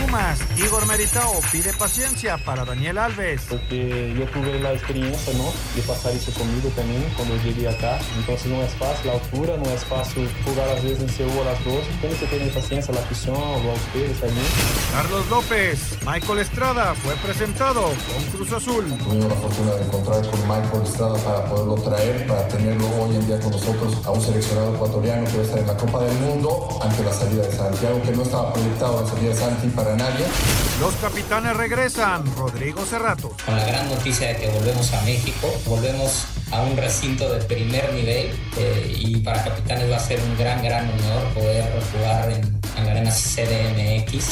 Pumas, Igor Meritao pide paciencia para Daniel Alves. Porque yo tuve la experiencia, ¿no? De pasar eso conmigo también cuando llegué acá. Entonces no es fácil la altura, no es fácil jugar a veces en Seúl a las dos. Tiene que tener paciencia la afición, a ustedes también. Carlos López, Michael Estrada fue presentado con Cruz Azul. Tuvimos la fortuna de encontrar con Michael Estrada para poderlo traer, para tenerlo hoy en día con nosotros a un seleccionado ecuatoriano que va a estar en la Copa del Mundo ante la salida de Santiago, que no estaba proyectado la salida de Santi para Los capitanes regresan. Rodrigo Cerrato. Con la gran noticia de que volvemos a México, volvemos a un recinto de primer nivel eh, y para capitanes va a ser un gran, gran honor poder jugar en, en la arena CDMX.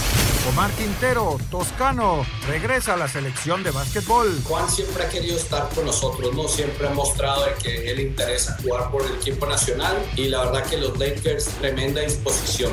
Omar Quintero, toscano, regresa a la selección de básquetbol. Juan siempre ha querido estar con nosotros, ¿no? Siempre ha mostrado de que él interesa jugar por el equipo nacional y la verdad que los Lakers, tremenda disposición.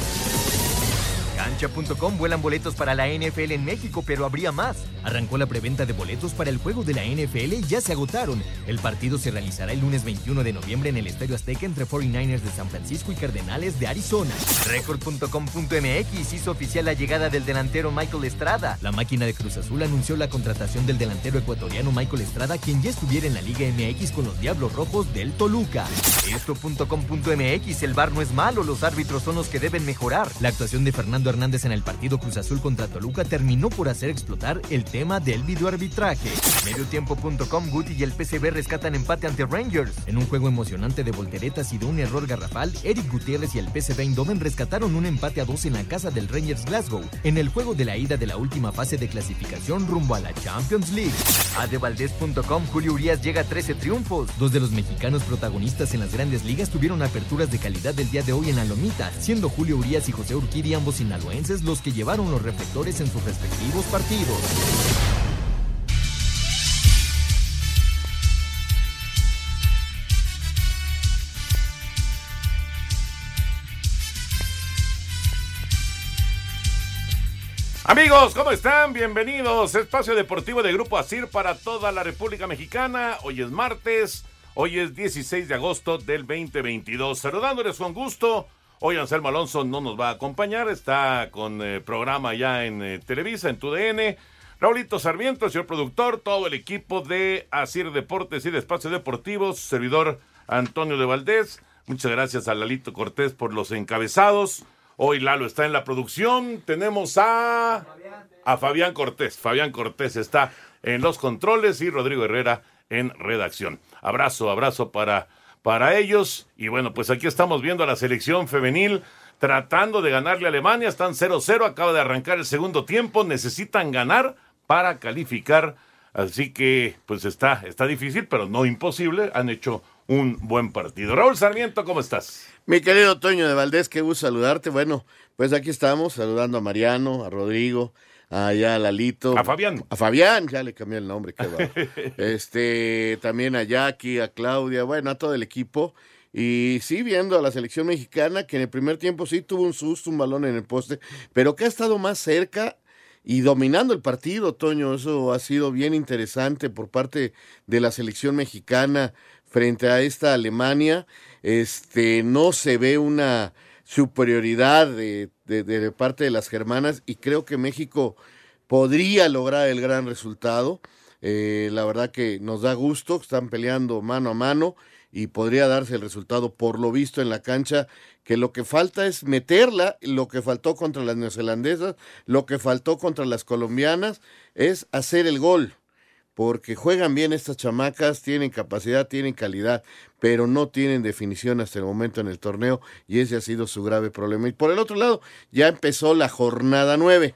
Cancha.com vuelan boletos para la NFL en México, pero habría más. Arrancó la preventa de boletos para el juego de la NFL y ya se agotaron. El partido se realizará el lunes 21 de noviembre en el Estadio Azteca entre 49ers de San Francisco y Cardenales de Arizona. Record.com.mx hizo oficial la llegada del delantero Michael Estrada. La máquina de Cruz Azul anunció la contratación del delantero ecuatoriano Michael Estrada, quien ya estuviera en la Liga MX con los Diablos Rojos del Toluca. Esto.com.mx, el bar no es malo, los árbitros son los que deben mejorar. La actuación de Fernando Hernández en el partido Cruz Azul contra Toluca terminó por hacer explotar el tema del videoarbitraje. Mediotiempo.com, Guti y el PCB rescatan empate ante Rangers. En un juego emocionante de volteretas y de un error garrafal, Eric Gutiérrez y el PCB Eindhoven rescataron un empate a dos en la casa del Rangers Glasgow, en el juego de la ida de la última fase de clasificación rumbo a la Champions League. Adevaldez.com, Julio Urias llega a 13 triunfos. Dos de los mexicanos protagonistas en las grandes ligas tuvieron aperturas de calidad del día de hoy en la Lomita, siendo Julio Urias y José Urquidi ambos los que llevaron los reflectores en sus respectivos partidos. Amigos, ¿cómo están? Bienvenidos. Espacio Deportivo de Grupo Asir para toda la República Mexicana. Hoy es martes, hoy es 16 de agosto del 2022. Saludándoles con gusto. Hoy Anselmo Alonso no nos va a acompañar, está con eh, programa ya en eh, Televisa, en TUDN. Raulito Sarmiento, señor productor, todo el equipo de Asir Deportes y de Espacio Deportivo, su servidor Antonio de Valdés. Muchas gracias a Lalito Cortés por los encabezados. Hoy Lalo está en la producción. Tenemos a, a Fabián Cortés. Fabián Cortés está en los controles y Rodrigo Herrera en redacción. Abrazo, abrazo para, para ellos. Y bueno, pues aquí estamos viendo a la selección femenil tratando de ganarle a Alemania. Están 0-0, acaba de arrancar el segundo tiempo. Necesitan ganar para calificar. Así que pues está, está difícil, pero no imposible. Han hecho un buen partido. Raúl Sarmiento, ¿cómo estás? Mi querido Toño de Valdés, qué gusto saludarte. Bueno, pues aquí estamos saludando a Mariano, a Rodrigo, allá a Lalito. A Fabián. A Fabián, ya le cambié el nombre, qué va. este, también a Jackie, a Claudia, bueno, a todo el equipo. Y sí, viendo a la selección mexicana, que en el primer tiempo sí tuvo un susto, un balón en el poste, pero que ha estado más cerca y dominando el partido, Toño. Eso ha sido bien interesante por parte de la selección mexicana frente a esta Alemania. Este, no se ve una superioridad de, parte de las germanas y creo que México podría lograr el gran resultado. Eh, la verdad que nos da gusto, están peleando mano a mano y podría darse el resultado por lo visto en la cancha, que lo que falta es meterla, lo que faltó contra las neozelandesas, lo que faltó contra las colombianas, es hacer el gol, porque juegan bien estas chamacas, tienen capacidad, tienen calidad, pero no tienen definición hasta el momento en el torneo y ese ha sido su grave problema. Y por el otro lado, ya empezó la jornada nueve.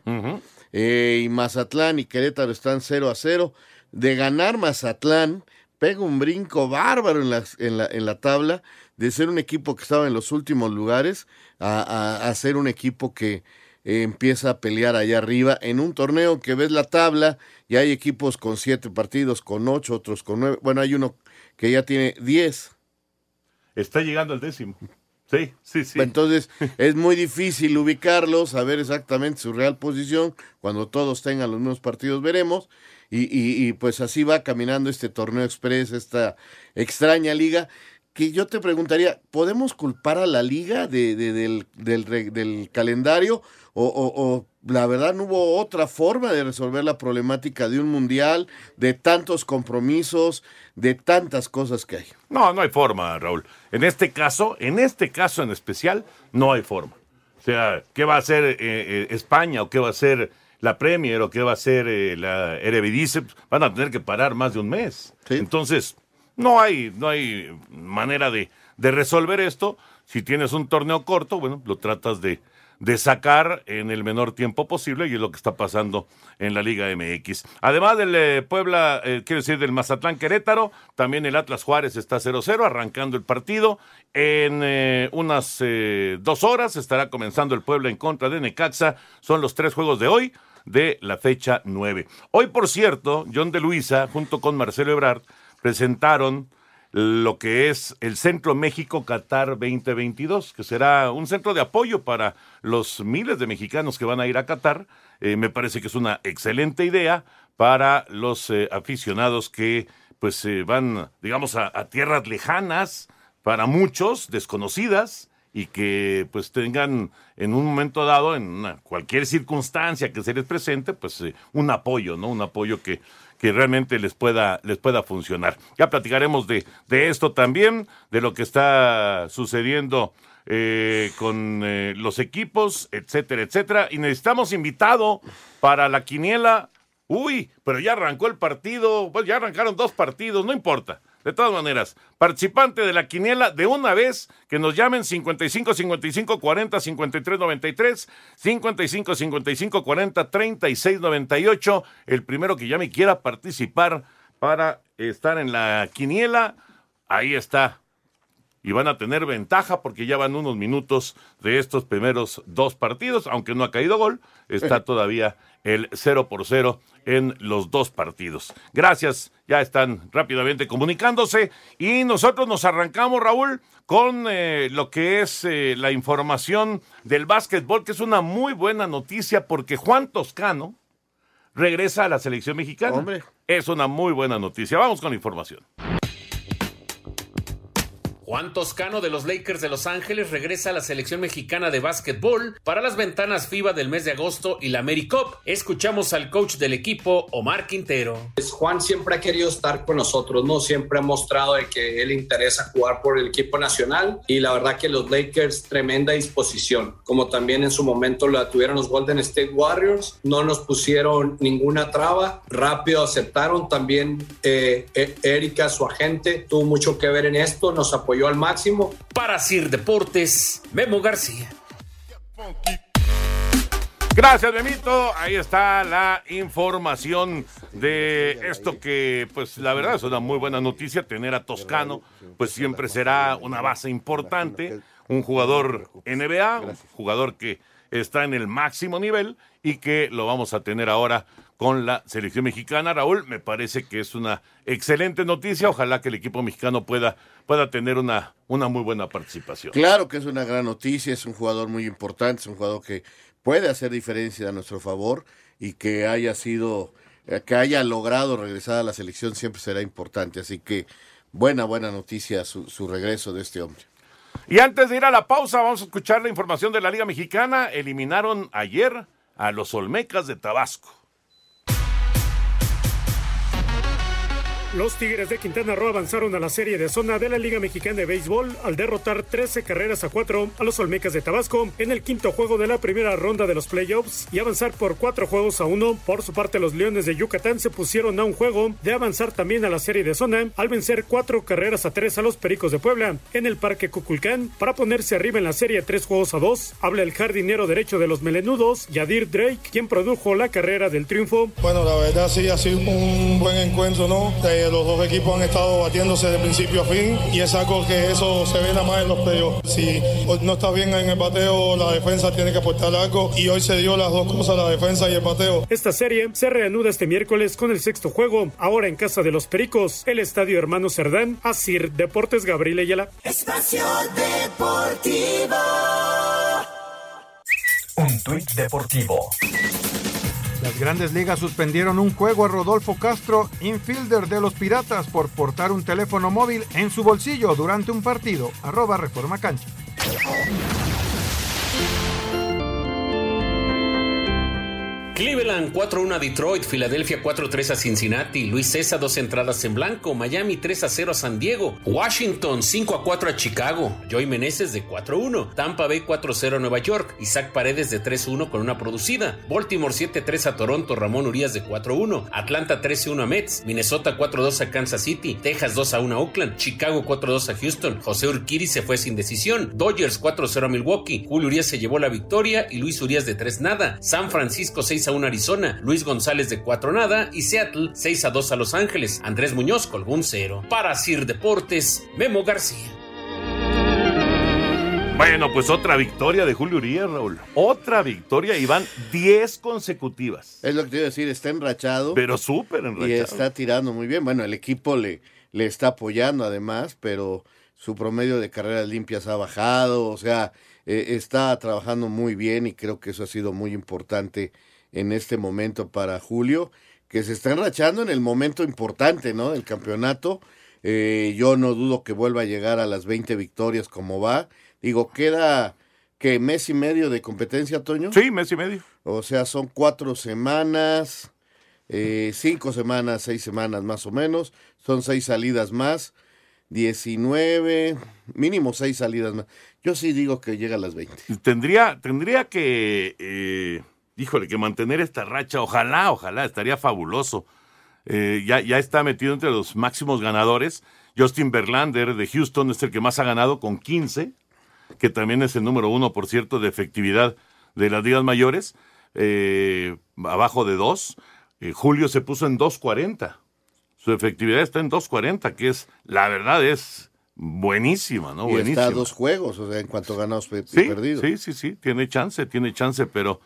Eh, y Mazatlán y Querétaro están 0 a 0. De ganar Mazatlán, pega un brinco bárbaro en la, en la, en la tabla, de ser un equipo que estaba en los últimos lugares, a, a, a ser un equipo que eh, empieza a pelear allá arriba en un torneo que ves la tabla y hay equipos con siete partidos, con ocho, otros con nueve. Bueno, hay uno que ya tiene diez. Está llegando al décimo. Sí, sí, sí. Entonces es muy difícil ubicarlos, saber exactamente su real posición. Cuando todos tengan los mismos partidos veremos. Y, y, y pues así va caminando este torneo express, esta extraña liga. Que yo te preguntaría, ¿podemos culpar a la liga de, de, del, del, del, calendario? O, o, o la verdad no hubo otra forma de resolver la problemática de un mundial, de tantos compromisos, de tantas cosas que hay. No, no hay forma, Raúl. En este caso, en este caso en especial, no hay forma. O sea, ¿qué va a hacer eh, eh, España o qué va a hacer la Premier o qué va a hacer eh, la Eredivisie? Van a tener que parar más de un mes. ¿Sí? Entonces, no hay, no hay manera de, de resolver esto. Si tienes un torneo corto, bueno, lo tratas de, de sacar en el menor tiempo posible y es lo que está pasando en la Liga MX. Además del eh, Puebla, eh, quiero decir del Mazatlán Querétaro, también el Atlas Juárez está 0-0 arrancando el partido. En eh, unas eh, dos horas estará comenzando el Puebla en contra de Necaxa. Son los tres juegos de hoy de la fecha 9. Hoy, por cierto, John de Luisa, junto con Marcelo Ebrard, presentaron lo que es el Centro México Qatar 2022, que será un centro de apoyo para los miles de mexicanos que van a ir a Qatar. Eh, me parece que es una excelente idea para los eh, aficionados que pues eh, van, digamos, a, tierras lejanas, para muchos desconocidas, y que pues tengan en un momento dado, en cualquier circunstancia que se les presente, pues un apoyo, ¿no? Un apoyo que que realmente les pueda, les pueda funcionar. Ya platicaremos de, de esto también, de lo que está sucediendo eh, con eh, los equipos, etcétera, etcétera. Y necesitamos invitado para la quiniela. Uy, pero ya arrancó el partido, pues ya arrancaron dos partidos, no importa. De todas maneras, participante de la quiniela de una vez, que nos llamen 55 55 40 53 93, 55 55 40 36 98. El primero que llame y quiera participar para estar en la quiniela, ahí está. Y van a tener ventaja porque ya van unos minutos de estos primeros dos partidos, aunque no ha caído gol, está todavía el 0 por 0 en los dos partidos. Gracias, ya están rápidamente comunicándose y nosotros nos arrancamos, Raúl, con eh, lo que es eh, la información del básquetbol, que es una muy buena noticia porque Juan Toscano regresa a la selección mexicana. Hombre. Es una muy buena noticia. Vamos con la información. Juan Toscano de los Lakers de Los Ángeles regresa a la selección mexicana de básquetbol para las ventanas FIBA del mes de agosto y la AmeriCup. Escuchamos al coach del equipo, Omar Quintero. Pues Juan siempre ha querido estar con nosotros, ¿no? Siempre ha mostrado de que él interesa jugar por el equipo nacional y la verdad que los Lakers, tremenda disposición. Como también en su momento la tuvieron los Golden State Warriors, no nos pusieron ninguna traba, rápido aceptaron. También eh, Erika, su agente, tuvo mucho que ver en esto, nos apoyó al máximo. Para Sir Deportes, Memo García. Gracias, Memito. Ahí está la información de esto que, pues, la verdad es una muy buena noticia. Tener a Toscano, pues siempre será una base importante. Un jugador NBA, un jugador que está en el máximo nivel y que lo vamos a tener ahora con la selección mexicana. Raúl, me parece que es una excelente noticia. Ojalá que el equipo mexicano pueda, pueda tener una, una muy buena participación. Claro que es una gran noticia, es un jugador muy importante, es un jugador que puede hacer diferencia a nuestro favor y que haya sido, eh, que haya logrado regresar a la selección siempre será importante. Así que buena, buena noticia su, su regreso de este hombre. Y antes de ir a la pausa, vamos a escuchar la información de la Liga Mexicana. Eliminaron ayer a los Olmecas de Tabasco. Los Tigres de Quintana Roo avanzaron a la serie de zona de la Liga Mexicana de Béisbol al derrotar 13 carreras a 4 a los Olmecas de Tabasco en el quinto juego de la primera ronda de los playoffs y avanzar por cuatro juegos a uno. Por su parte, los Leones de Yucatán se pusieron a un juego de avanzar también a la serie de zona al vencer cuatro carreras a tres a los Pericos de Puebla en el Parque Cuculcán para ponerse arriba en la serie tres juegos a dos. Habla el jardinero derecho de los Melenudos, Yadir Drake, quien produjo la carrera del triunfo. Bueno, la verdad sí ha sido un buen encuentro, ¿no? De los dos equipos han estado batiéndose de principio a fin y es algo que eso se ve nada más en los playoffs. Si no está bien en el bateo, la defensa tiene que aportar algo y hoy se dio las dos cosas, la defensa y el bateo. Esta serie se reanuda este miércoles con el sexto juego, ahora en casa de los Pericos, el Estadio Hermano Cerdán, Asir Deportes Gabriel Ayala. Espacio Deportivo. Un tuit deportivo. Las grandes ligas suspendieron un juego a Rodolfo Castro, infielder de los Piratas, por portar un teléfono móvil en su bolsillo durante un partido. Arroba Reforma Cancha. Cleveland 4-1 a Detroit, Filadelfia 4-3 a Cincinnati, Luis César dos entradas en blanco, Miami 3-0 a San Diego, Washington 5-4 a Chicago, Joey Meneses de 4-1, Tampa Bay 4-0 a Nueva York, Isaac Paredes de 3-1 con una producida, Baltimore 7-3 a Toronto, Ramón Urias de 4-1, Atlanta 13-1 a Mets, Minnesota 4-2 a Kansas City, Texas 2-1 a Oakland, Chicago 4-2 a Houston, José Urquiri se fue sin decisión, Dodgers 4-0 a Milwaukee, Julio Urias se llevó la victoria y Luis Urias de 3 nada, San Francisco 6 a 1 Arizona, Luis González de 4 nada y Seattle 6 a 2 a Los Ángeles. Andrés Muñoz colgó un cero. Para Sir Deportes, Memo García. Bueno, pues otra victoria de Julio Urias, Raúl. Otra victoria y van 10 consecutivas. Es lo que te iba a decir, está enrachado. Pero súper enrachado. Y está tirando muy bien. Bueno, el equipo le, le está apoyando además, pero su promedio de carreras limpias ha bajado, o sea, eh, está trabajando muy bien y creo que eso ha sido muy importante en este momento para Julio, que se está enrachando en el momento importante, ¿no? Del campeonato. Eh, yo no dudo que vuelva a llegar a las 20 victorias como va. Digo, queda que mes y medio de competencia, Toño. Sí, mes y medio. O sea, son cuatro semanas, eh, cinco semanas, seis semanas más o menos. Son seis salidas más. 19, mínimo seis salidas más. Yo sí digo que llega a las 20. Tendría, tendría que, eh, híjole, que mantener esta racha. Ojalá, ojalá, estaría fabuloso. Eh, ya, ya está metido entre los máximos ganadores. Justin Verlander de Houston es el que más ha ganado con 15, que también es el número uno, por cierto, de efectividad de las ligas mayores, eh, abajo de 2. Julio se puso en 2.40. Su efectividad está en 2.40, que es, la verdad, es buenísima, ¿no? Y buenísima. está a dos juegos, o sea, en cuanto ganados y sí, perdidos. Sí, sí, sí, tiene chance, tiene chance, pero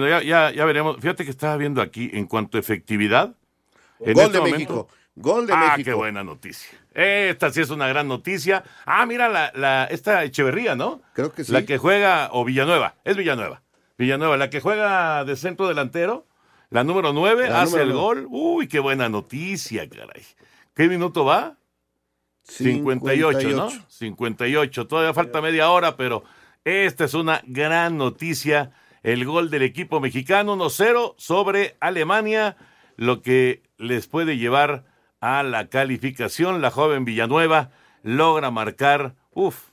bueno, ya, ya, ya veremos. Fíjate que estaba viendo aquí, en cuanto a efectividad. En Gol este de momento- México. Gol de ah, México. qué buena noticia. Esta sí es una gran noticia. Ah, mira, la, la, esta Echeverría, ¿no? Creo que sí. La que juega, o Villanueva, es Villanueva. Villanueva, la que juega de centro delantero, la número 9, La hace número el gol. Uy, qué buena noticia, caray. ¿Qué minuto va? 58, ¿no? 58. Todavía falta media hora, pero esta es una gran noticia. El gol del equipo mexicano 1-0 sobre Alemania, lo que les puede llevar a la calificación. La joven Villanueva logra marcar, uff,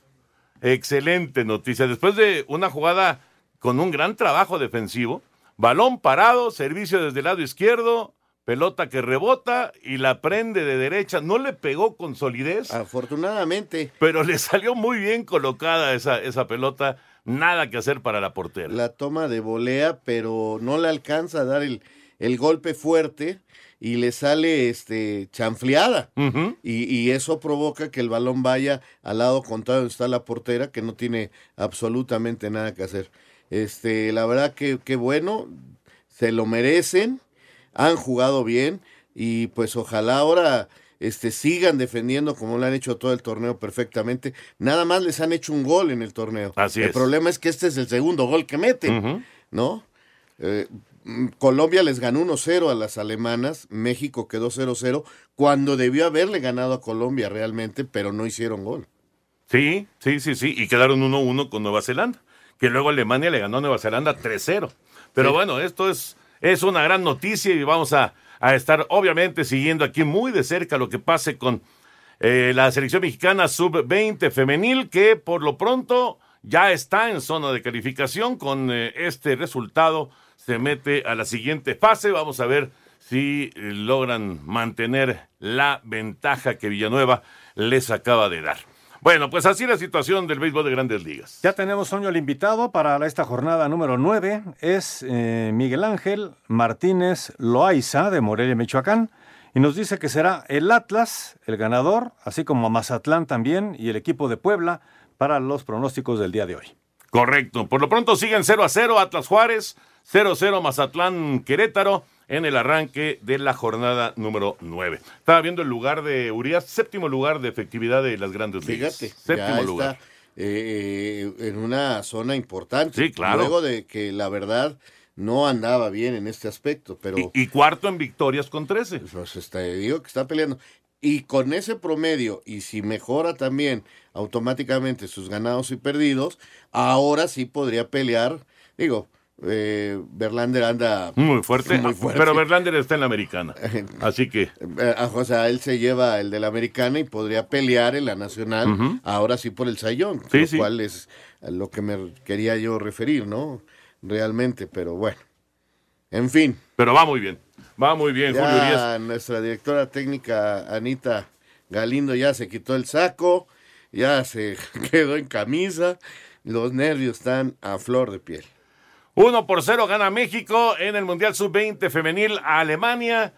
excelente noticia. Después de una jugada con un gran trabajo defensivo, balón parado, servicio desde el lado izquierdo, pelota que rebota y la prende de derecha. No le pegó con solidez. Afortunadamente. Pero le salió muy bien colocada esa, esa pelota. Nada que hacer para la portera. La toma de volea, pero no le alcanza a dar el, el golpe fuerte y le sale este chanfleada. y, y eso provoca que el balón vaya al lado contrario donde está la portera, que no tiene absolutamente nada que hacer. Este, la verdad que, que bueno, se lo merecen, han jugado bien y pues ojalá ahora este, sigan defendiendo como lo han hecho todo el torneo perfectamente. Nada más les han hecho un gol en el torneo. Así el es. problema es que este es el segundo gol que meten. ¿no? Eh, mm, Colombia les ganó 1-0 a las alemanas, México quedó 0-0, cuando debió haberle ganado a Colombia realmente, pero no hicieron gol. Sí, sí, sí, sí. Y quedaron 1-1 con Nueva Zelanda. Que luego Alemania le ganó a Nueva Zelanda 3-0. Pero bueno, esto es, es una gran noticia y vamos a, a estar obviamente siguiendo aquí muy de cerca lo que pase con eh, la selección mexicana sub-20 femenil que por lo pronto ya está en zona de calificación. Con eh, este resultado se mete a la siguiente fase. Vamos a ver si eh, logran mantener la ventaja que Villanueva les acaba de dar bueno, pues así la situación del béisbol de grandes ligas. Ya tenemos sueño el invitado para esta jornada número 9. Es eh, Miguel Ángel Martínez Loaiza de Morelia, Michoacán. Y nos dice que será el Atlas el ganador, así como Mazatlán también y el equipo de Puebla para los pronósticos del día de hoy. Correcto. Por lo pronto siguen 0 a 0 Atlas Juárez, 0 a 0 Mazatlán Querétaro en el arranque de la jornada número 9. Estaba viendo el lugar de Urias, séptimo lugar de efectividad de las grandes ligas. Fíjate, séptimo ya lugar. está eh, en una zona importante. Sí, claro. Luego de que la verdad no andaba bien en este aspecto, pero Y, y cuarto en victorias con 13. pues, este, digo que está peleando. Y con ese promedio, y si mejora también automáticamente sus ganados y perdidos, ahora sí podría pelear. Digo, eh, Verlander anda Muy fuerte, Muy fuerte. pero Verlander está en la americana. Así que Eh, o sea, él se lleva el de la americana y podría pelear en la nacional, ahora sí por el sayón, Sí, lo sí. cual es lo que me quería yo referir, ¿no? Realmente, pero bueno. En fin. Pero va muy bien. Va muy bien, Julio Urias. Ya nuestra directora técnica, Anita Galindo, ya se quitó el saco, ya se quedó en camisa, los nervios están a flor de piel. 1 por 0 gana México en el Mundial Sub-20 femenil a Alemania.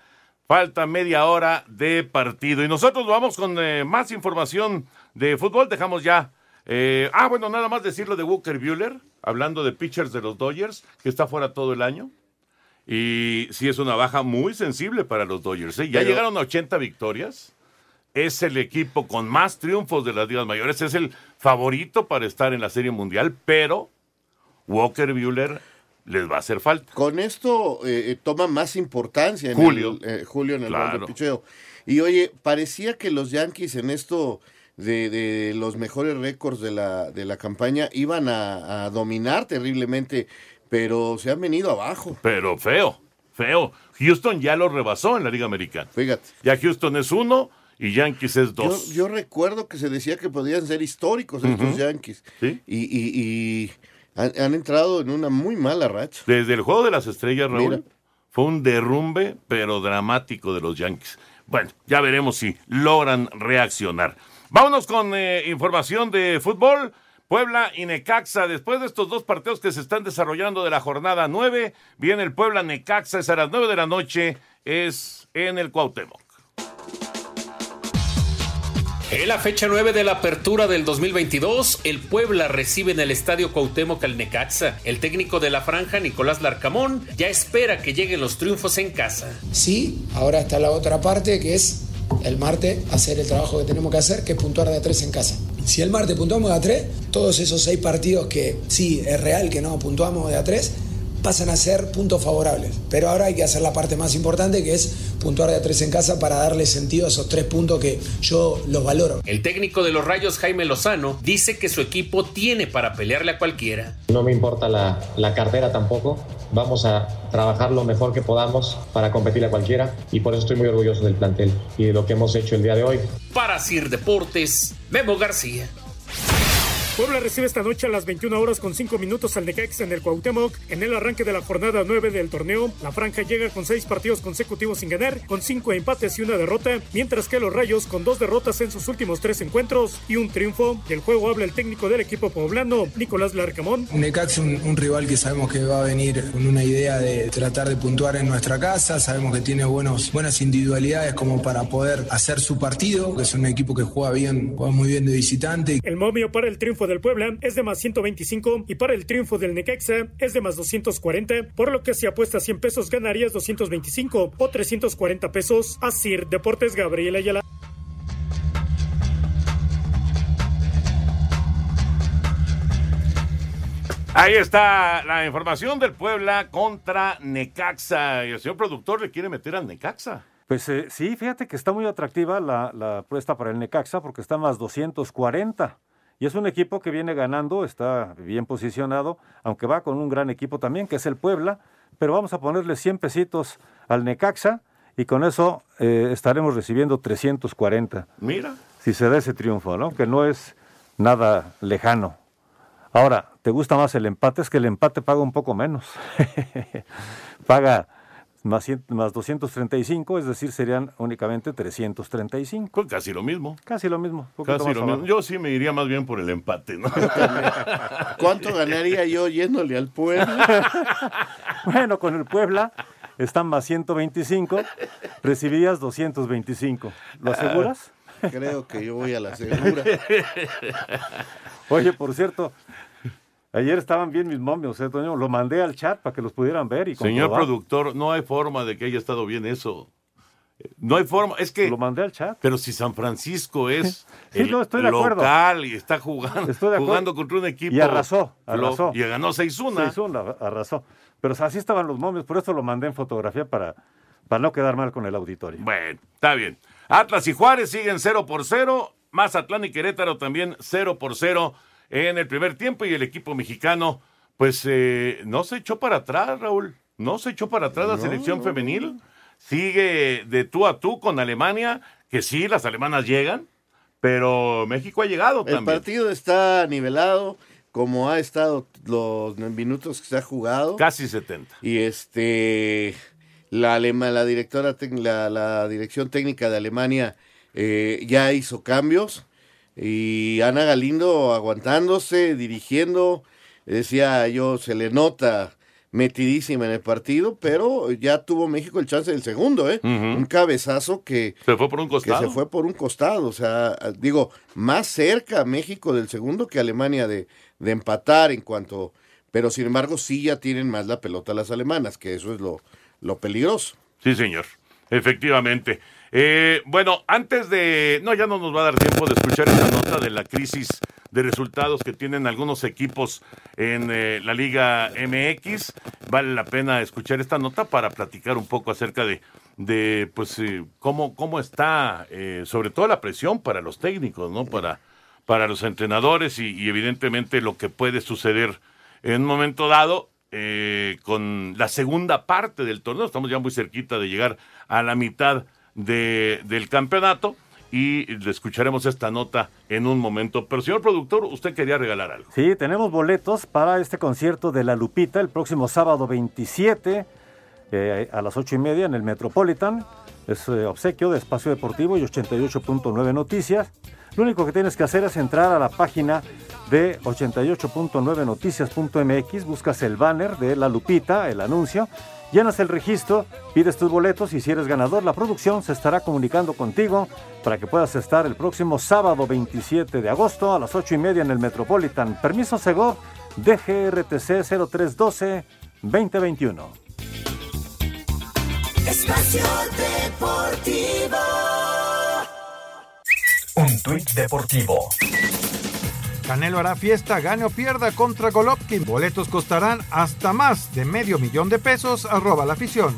Falta media hora de partido. Y nosotros vamos con eh, más información de fútbol. Dejamos ya. eh, ah, bueno, nada más decirlo de Walker Bueller, hablando de pitchers de los Dodgers, que está fuera todo el año. Y sí es una baja muy sensible para los Dodgers. ¿eh? Ya Pero- llegaron a 80 victorias. Es el equipo con más triunfos de las ligas mayores. Es el favorito para estar en la Serie Mundial, pero Walker Bueller les va a hacer falta. Con esto eh, eh, toma más importancia en Julio. el, eh, Julio en el Claro. de picheo. Y oye, parecía que los Yankees en esto de, de los mejores récords de la, de la campaña iban a, a dominar terriblemente, pero se han venido abajo. Pero feo, feo. Houston ya lo rebasó en la Liga Americana. Fíjate. Ya Houston es uno y Yankees es dos. yo recuerdo que se decía que podían ser históricos estos. Yankees. Sí. Y, y- y han, han entrado en una muy mala racha. Desde el juego de las estrellas, Raúl, Mira. fue un derrumbe, pero dramático de los Yankees. Bueno, ya veremos si logran reaccionar. Vámonos con eh, información de fútbol. Puebla y Necaxa, después de estos dos partidos que se están desarrollando de la jornada 9, viene el Puebla Necaxa, es a las 9 de la noche, es en el Cuauhtémoc. En la fecha 9 de la apertura del 2022, el Puebla recibe en el Estadio Cuauhtémoc al Necaxa. El técnico de la franja, Nicolás Larcamón, ya espera que lleguen los triunfos en casa. Sí, ahora está la otra parte que es el martes hacer el trabajo que tenemos que hacer, que es puntuar de a tres en casa. Si el martes puntuamos de a tres, todos esos seis partidos que sí es real que no puntuamos de a tres, pasan a ser puntos favorables. Pero ahora hay que hacer la parte más importante que es puntuar de a tres en casa para darle sentido a esos tres puntos que yo los valoro. El técnico de los Rayos, Jaime Lozano, dice que su equipo tiene para pelearle a cualquiera. No me importa la, la cartera tampoco. Vamos a trabajar lo mejor que podamos para competir a cualquiera y por eso estoy muy orgulloso del plantel y de lo que hemos hecho el día de hoy. Para Sir Deportes, Memo García. Puebla recibe esta noche a las 21 horas con 5 minutos al Necaxa en el Cuauhtémoc. En el arranque de la jornada 9 del torneo, la franja llega con 6 partidos consecutivos sin ganar, con 5 empates y una derrota, mientras que los Rayos con 2 derrotas en sus últimos 3 encuentros y un triunfo. Del juego habla el técnico del equipo poblano, Nicolás Larcamón. Necaxa un, un rival que sabemos que va a venir con una idea de tratar de puntuar en nuestra casa, sabemos que tiene buenos, buenas individualidades como para poder hacer su partido, que es un equipo que juega bien, juega muy bien de visitante. El momio para el triunfo del Puebla es de más 125 y para el triunfo del Necaxa es de más 240, por lo que si apuestas 100 pesos ganarías 225 o 340 pesos. Asir Deportes Gabriel Ayala. Ahí está la información del Puebla contra Necaxa. Y el señor productor le quiere meter al Necaxa. Pues eh, sí, fíjate que está muy atractiva la, la apuesta para el Necaxa porque está más 240. Y es un equipo que viene ganando, está bien posicionado, aunque va con un gran equipo también, que es el Puebla, pero vamos a ponerle 100 pesitos al Necaxa y con eso eh, estaremos recibiendo 340. Mira. Si se da ese triunfo, ¿no? Que no es nada lejano. Ahora, ¿te gusta más el empate? Es que el empate paga un poco menos. paga más, más 235, es decir, serían únicamente 335. Pues casi lo mismo. Casi lo mismo. Casi lo mismo. Yo sí me iría más bien por el empate, ¿no? ¿Cuánto ganaría yo yéndole al Puebla? bueno, con el Puebla están más 125, recibirías 225. ¿Lo aseguras? Creo que yo voy a la segura. Oye, por cierto, Ayer estaban bien mis momios, ¿eh, Toño? Lo mandé al chat para que los pudieran ver y Señor productor, no hay forma de que haya estado bien eso. No hay forma, es que... Lo mandé al chat. Pero si San Francisco es sí, no, estoy de acuerdo. local y está jugando, jugando contra un equipo... Y arrasó, arrasó. Y ganó 6-1. 6-1, arrasó. Pero así estaban los momios, por eso lo mandé en fotografía para, para no quedar mal con el auditorio. Bueno, está bien. Atlas y Juárez siguen 0 por 0, Mazatlán y Querétaro también 0 por 0 en el primer tiempo y el equipo mexicano, pues eh, no se echó para atrás, Raúl. No se echó para atrás la selección femenil. Sigue de tú a tú con Alemania, que sí, las alemanas llegan, pero México ha llegado también. El partido está nivelado como ha estado los minutos que se ha jugado. Casi 70. Y este la la directora la, la dirección técnica de Alemania eh, ya hizo cambios y Ana Galindo aguantándose, dirigiendo, decía yo, se le nota metidísima en el partido, pero ya tuvo México el chance del segundo, ¿eh? Un cabezazo que se fue por un costado. Que se fue por un costado, o sea, digo, más cerca México del segundo que Alemania de, de empatar en cuanto, pero sin embargo sí ya tienen más la pelota las alemanas, que eso es lo, lo peligroso. Sí, señor, efectivamente. Eh, bueno, antes de... No, ya no nos va a dar tiempo de escuchar esta nota de la crisis de resultados que tienen algunos equipos en eh, la Liga MX. Vale la pena escuchar esta nota para platicar un poco acerca de, de pues, eh, cómo, cómo está, sobre todo la presión para los técnicos, ¿no? Para, para los entrenadores y, y evidentemente lo que puede suceder en un momento dado con la segunda parte del torneo. Estamos ya muy cerquita de llegar a la mitad de, del campeonato y le escucharemos esta nota en un momento. Pero señor productor, usted quería regalar algo. Sí, tenemos boletos para este concierto de La Lupita el próximo sábado 27 eh, a las ocho y media en el Metropolitan. Es eh, obsequio de Espacio Deportivo y 88.9 Noticias. Lo único que tienes que hacer es entrar a la página de 88.9noticias.mx, buscas el banner de La Lupita, el anuncio, Llenas el registro, pides tus boletos y si eres ganador, la producción se estará comunicando contigo para que puedas estar el próximo sábado 27 de agosto a las 8 y media en el Metropolitan. Permiso Segov DGRTC 0312-2021. Espacio Deportivo. Un tuit deportivo. Canelo hará fiesta, gane o pierda contra Golovkin. Boletos costarán hasta más de medio millón de pesos. Arroba la afición.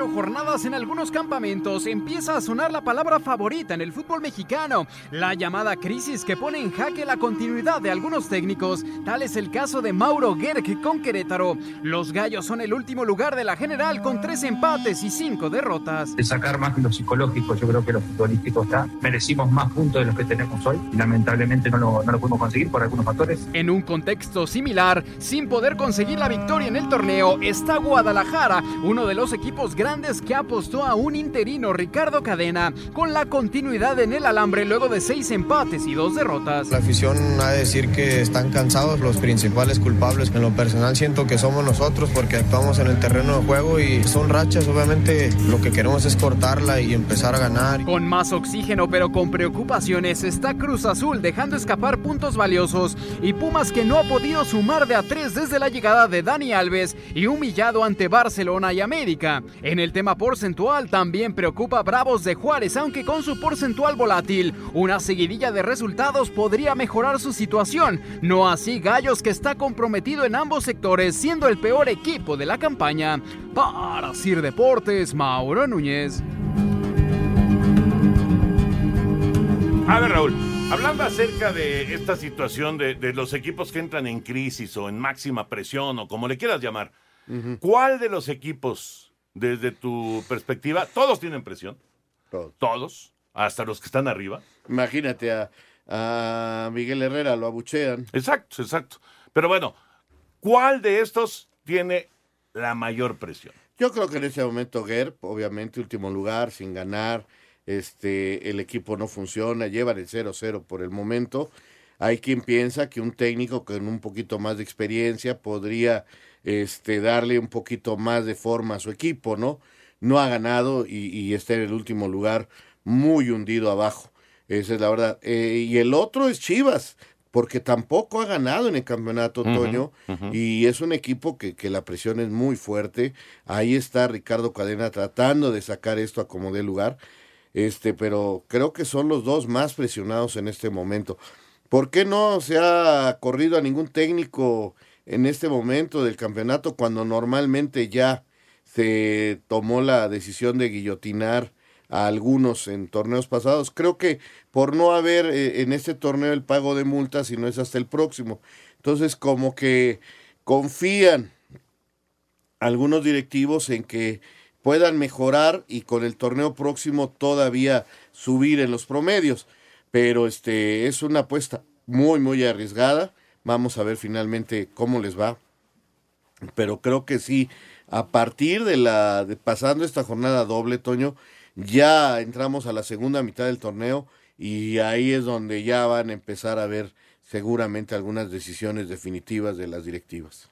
Ocho jornadas en algunos campamentos, empieza a sonar la palabra favorita en el fútbol mexicano, la llamada crisis que pone en jaque la continuidad de algunos técnicos. Tal es el caso de Mauro Gerg con Querétaro. Los gallos son el último lugar de la general con tres empates y cinco derrotas. De sacar más lo psicológico, yo creo que lo futbolístico está. Merecimos más puntos de los que tenemos hoy. Lamentablemente no lo, no lo pudimos conseguir por algunos factores. En un contexto similar, sin poder conseguir la victoria en el torneo, está Guadalajara, uno de los equipos grandes que apostó a un interino Ricardo Cadena con la continuidad en el alambre luego de seis empates y dos derrotas. La afición ha de decir que están cansados, los principales culpables en lo personal siento que somos nosotros porque actuamos en el terreno de juego y son rachas, obviamente lo que queremos es cortarla y empezar a ganar. Con más oxígeno pero con preocupaciones está Cruz Azul dejando escapar puntos valiosos y Pumas que no ha podido sumar de a tres desde la llegada de Dani Alves y humillado ante Barcelona y América. En el tema porcentual también preocupa a Bravos de Juárez, aunque con su porcentual volátil, una seguidilla de resultados podría mejorar su situación. No así Gallos, que está comprometido en ambos sectores, siendo el peor equipo de la campaña. Para Sir Deportes, Mauro Núñez. A ver, Raúl, hablando acerca de esta situación de, de los equipos que entran en crisis o en máxima presión o como le quieras llamar, ¿cuál de los equipos, desde tu perspectiva, todos tienen presión? Todos. Todos, hasta los que están arriba. Imagínate a, a Miguel Herrera, lo abuchean. Exacto, exacto. Pero bueno, ¿cuál de estos tiene la mayor presión? Yo creo que en ese momento Gerb, obviamente, último lugar, sin ganar, este, el equipo no funciona, llevan el 0-0 por el momento. Hay quien piensa que un técnico con un poquito más de experiencia podría este, darle un poquito más de forma a su equipo, ¿no? No ha ganado y, y está en el último lugar muy hundido abajo. Esa es la verdad. Eh, y el otro es Chivas, porque tampoco ha ganado en el campeonato otoño y es un equipo que, que la presión es muy fuerte. Ahí está Ricardo Cadena tratando de sacar esto a como dé lugar. Este, pero creo que son los dos más presionados en este momento. ¿Por qué no se ha corrido a ningún técnico en este momento del campeonato cuando normalmente ya se tomó la decisión de guillotinar a algunos en torneos pasados? Creo que por no haber eh, en este torneo el pago de multas y no es hasta el próximo. Entonces como que confían algunos directivos en que puedan mejorar y con el torneo próximo todavía subir en los promedios. Pero este es una apuesta muy, muy arriesgada. Vamos a ver finalmente cómo les va. Pero creo que sí, a partir de la, de pasando esta jornada doble, Toño, ya entramos a la segunda mitad del torneo y ahí es donde ya van a empezar a ver seguramente algunas decisiones definitivas de las directivas.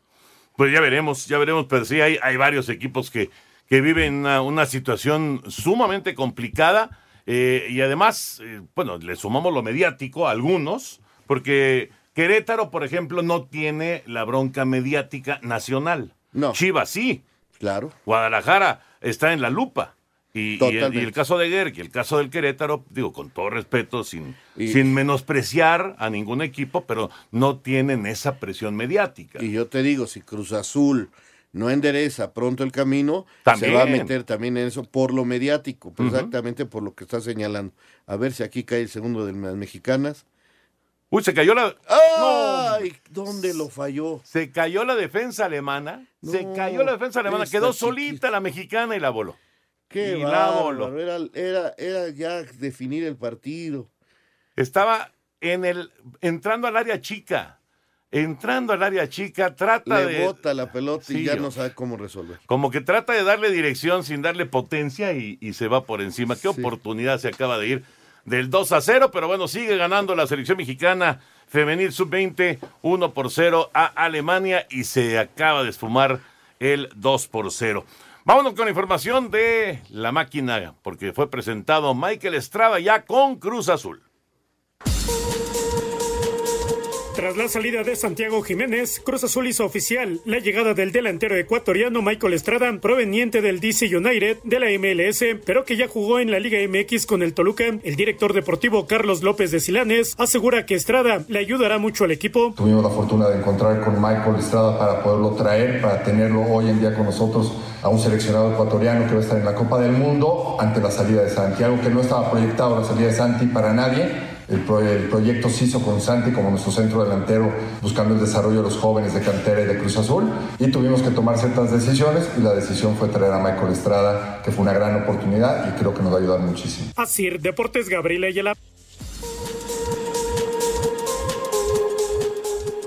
Pues ya veremos, ya veremos, pero sí hay, hay varios equipos que, que viven una, situación sumamente complicada eh, y además, eh, bueno, le sumamos lo mediático a algunos, porque Querétaro, por ejemplo, no tiene la bronca mediática nacional. No. Chivas sí. Claro. Guadalajara está en la lupa. Y, y el, Totalmente. y el caso de Gerg y el caso del Querétaro, digo, con todo respeto, sin, Y- sin menospreciar a ningún equipo, pero no tienen esa presión mediática. Y yo te digo, si Cruz Azul no endereza pronto el camino, También. se va a meter también en eso por lo mediático, exactamente por lo que está señalando. A ver si aquí cae el segundo de las mexicanas. Uy, se cayó la. ¡Ay! ¿Dónde lo falló? Se cayó la defensa alemana. se cayó la defensa alemana. Quedó chiquita. solita la mexicana y la voló. ¡Qué Y la voló. Era, era, era ya definir el partido. Estaba en el entrando al área chica. Entrando al área chica, trata Le de. bota la pelota Sí, y ya yo- no sabe cómo resolver. Como que trata de darle dirección sin darle potencia y, y se va por encima. Qué oportunidad se acaba de ir del 2 a 0, pero bueno, sigue ganando la selección mexicana femenil sub-20 1 por 0 a Alemania y se acaba de esfumar el 2 por 0. Vámonos con la información de la máquina, porque fue presentado Michael Estrada ya con Cruz Azul. Tras la salida de Santiago Jiménez, Cruz Azul hizo oficial la llegada del delantero ecuatoriano Michael Estrada, proveniente del DC United de la MLS, pero que ya jugó en la Liga MX con el Toluca. El director deportivo Carlos López de Silanes asegura que Estrada le ayudará mucho al equipo. Tuvimos la fortuna de encontrar con Michael Estrada para poderlo traer, para tenerlo hoy en día con nosotros a un seleccionado ecuatoriano que va a estar en la Copa del Mundo ante la salida de Santiago, que no estaba proyectado la salida de Santi para nadie. El, pro- el proyecto se hizo con Santi como nuestro centro delantero, buscando el desarrollo de los jóvenes de cantera y de Cruz Azul. Y tuvimos que tomar ciertas decisiones y la decisión fue traer a Michael Estrada, que fue una gran oportunidad y creo que nos va a ayudar muchísimo. Asir Deportes Gabriel Ayala.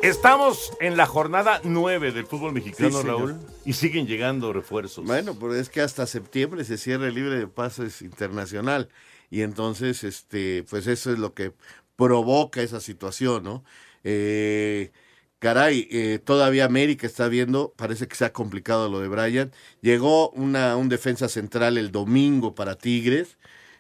Estamos en la jornada 9 del fútbol mexicano, Sí. Raúl, y siguen llegando refuerzos. Bueno, pero es que hasta septiembre se cierra el libre de pases internacional y entonces, este, pues eso es lo que provoca esa situación, ¿no? Eh, caray, eh, todavía América está viendo, parece que se ha complicado lo de Brian. Llegó una, un defensa central el domingo para Tigres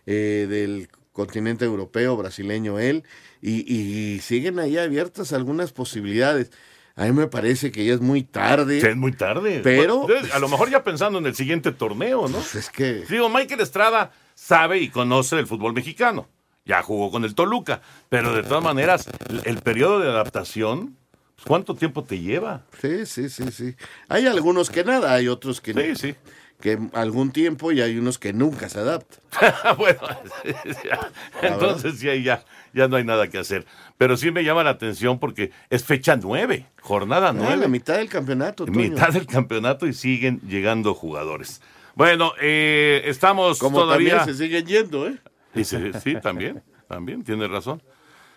eh, del continente europeo, brasileño él, y, y siguen ahí abiertas algunas posibilidades. A mí me parece que ya es muy tarde. Sí, es muy tarde. Pero- Bueno, a lo mejor ya pensando en el siguiente torneo, ¿no? Es que. Digo, Michael Estrada sabe y conoce el fútbol mexicano. Ya jugó con el Toluca. Pero de todas maneras, el, el periodo de adaptación, pues, ¿cuánto tiempo te lleva? Sí, sí, sí, sí. Hay algunos que nada, hay otros que Sí, sí. que algún tiempo y hay unos que nunca se adaptan. bueno, entonces sí, ya, ya no hay nada que hacer. Pero sí me llama la atención porque es fecha nueve, jornada Ah, nueve. la mitad del campeonato, Toño. mitad del campeonato y siguen llegando jugadores. Bueno, eh, estamos Como todavía... también se siguen yendo, ¿eh? Y se- sí, también, también, tiene razón.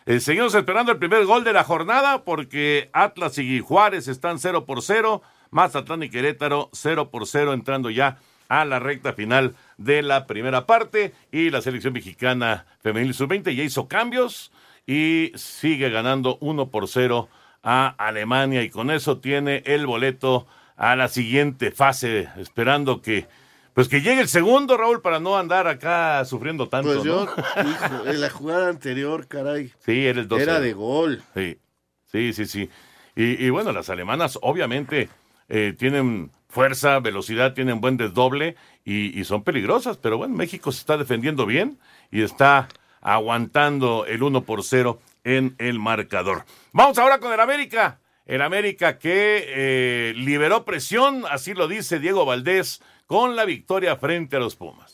Eh, seguimos esperando el primer gol de la jornada porque Atlas y Juárez están 0 por 0, Mazatlán y Querétaro 0 por 0 entrando ya a la recta final de la primera parte y la selección mexicana femenil sub-20 ya hizo cambios y sigue ganando 1 por 0 a Alemania y con eso tiene el boleto a la siguiente fase esperando que pues que llegue el segundo Raúl para no andar acá sufriendo tanto Pues yo, ¿no? hijo, en la jugada anterior, caray. Sí, eres 2 Era de gol. Sí, sí, sí, sí. Y, y bueno, las alemanas obviamente eh, tienen fuerza, velocidad, tienen buen desdoble y, y son peligrosas, pero bueno, México se está defendiendo bien y está aguantando el 1 por 0 en el marcador. Vamos ahora con el América. El América que eh, liberó presión, así lo dice Diego Valdés, con la victoria frente a los Pumas.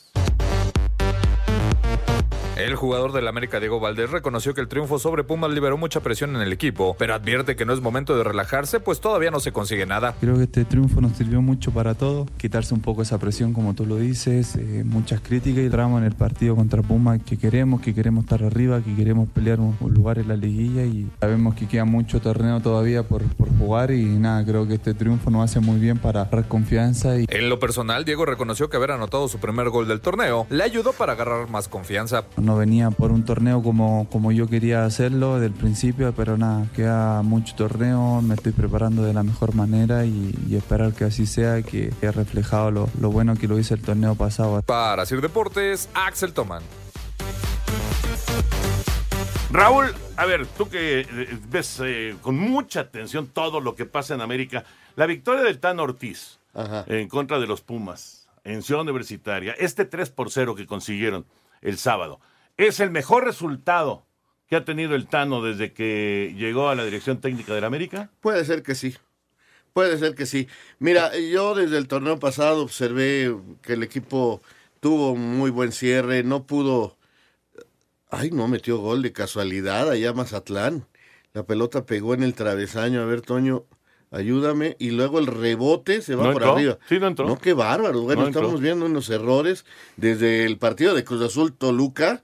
El jugador del América Diego Valdés reconoció que el triunfo sobre Pumas liberó mucha presión en el equipo, pero advierte que no es momento de relajarse, pues todavía no se consigue nada. Creo que este triunfo nos sirvió mucho para todos, quitarse un poco esa presión como tú lo dices, eh, muchas críticas y entramos en el partido contra Puma que queremos, que queremos estar arriba, que queremos pelear un, un lugar en la liguilla y sabemos que queda mucho torneo todavía por, por jugar y nada, creo que este triunfo nos hace muy bien para dar confianza y En lo personal, Diego reconoció que haber anotado su primer gol del torneo le ayudó para agarrar más confianza. No venía por un torneo como, como yo quería hacerlo del principio, pero nada, queda mucho torneo, me estoy preparando de la mejor manera y, y esperar que así sea, que he reflejado lo, lo bueno que lo hice el torneo pasado. Para Sir Deportes, Axel Toman. Raúl, a ver, tú que eh, ves eh, con mucha atención todo lo que pasa en América, la victoria del Tan Ortiz en contra de los Pumas en Ciudad Universitaria, este 3 por 0 que consiguieron el sábado, es el mejor resultado que ha tenido el Tano desde que llegó a la dirección técnica del América. Puede ser que sí. Puede ser que sí. Mira, yo desde el torneo pasado observé que el equipo tuvo muy buen cierre, no pudo. Ay, no metió gol de casualidad allá Mazatlán. La pelota pegó en el travesaño. A ver, Toño, ayúdame. Y luego el rebote se va ¿No por entró? arriba. Sí, no entró. No, qué bárbaro. Bueno, No estamos viendo unos errores desde el partido de Cruz Azul Toluca.